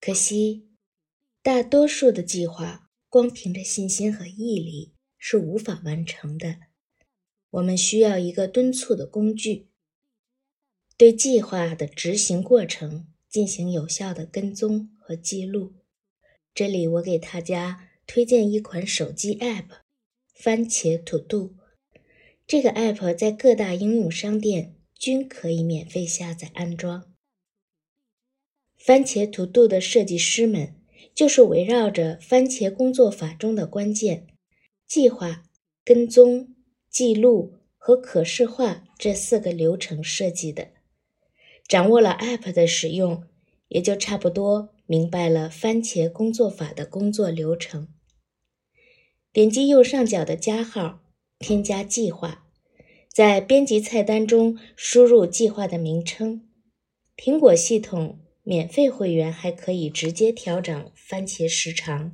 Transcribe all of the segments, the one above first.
可惜，大多数的计划光凭着信心和毅力是无法完成的。我们需要一个敦促的工具，对计划的执行过程进行有效的跟踪和记录。这里我给大家推荐一款手机 App—— 番茄 To Do。这个 App 在各大应用商店均可以免费下载安装。番茄 To Do 的设计师们就是围绕着番茄工作法中的关键计划、跟踪、记录和可视化这四个流程设计的。掌握了 App 的使用，也就差不多明白了番茄工作法的工作流程。点击右上角的加号，添加计划，在编辑菜单中输入计划的名称。苹果系统。免费会员还可以直接调整番茄时长，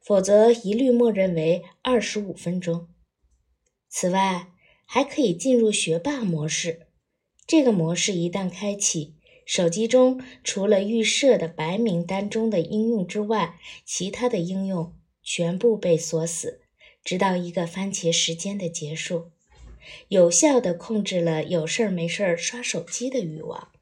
否则一律默认为二十五分钟。此外，还可以进入学霸模式。这个模式一旦开启，手机中除了预设的白名单中的应用之外，其他的应用全部被锁死，直到一个番茄时间的结束，有效地控制了有事儿没事儿刷手机的欲望。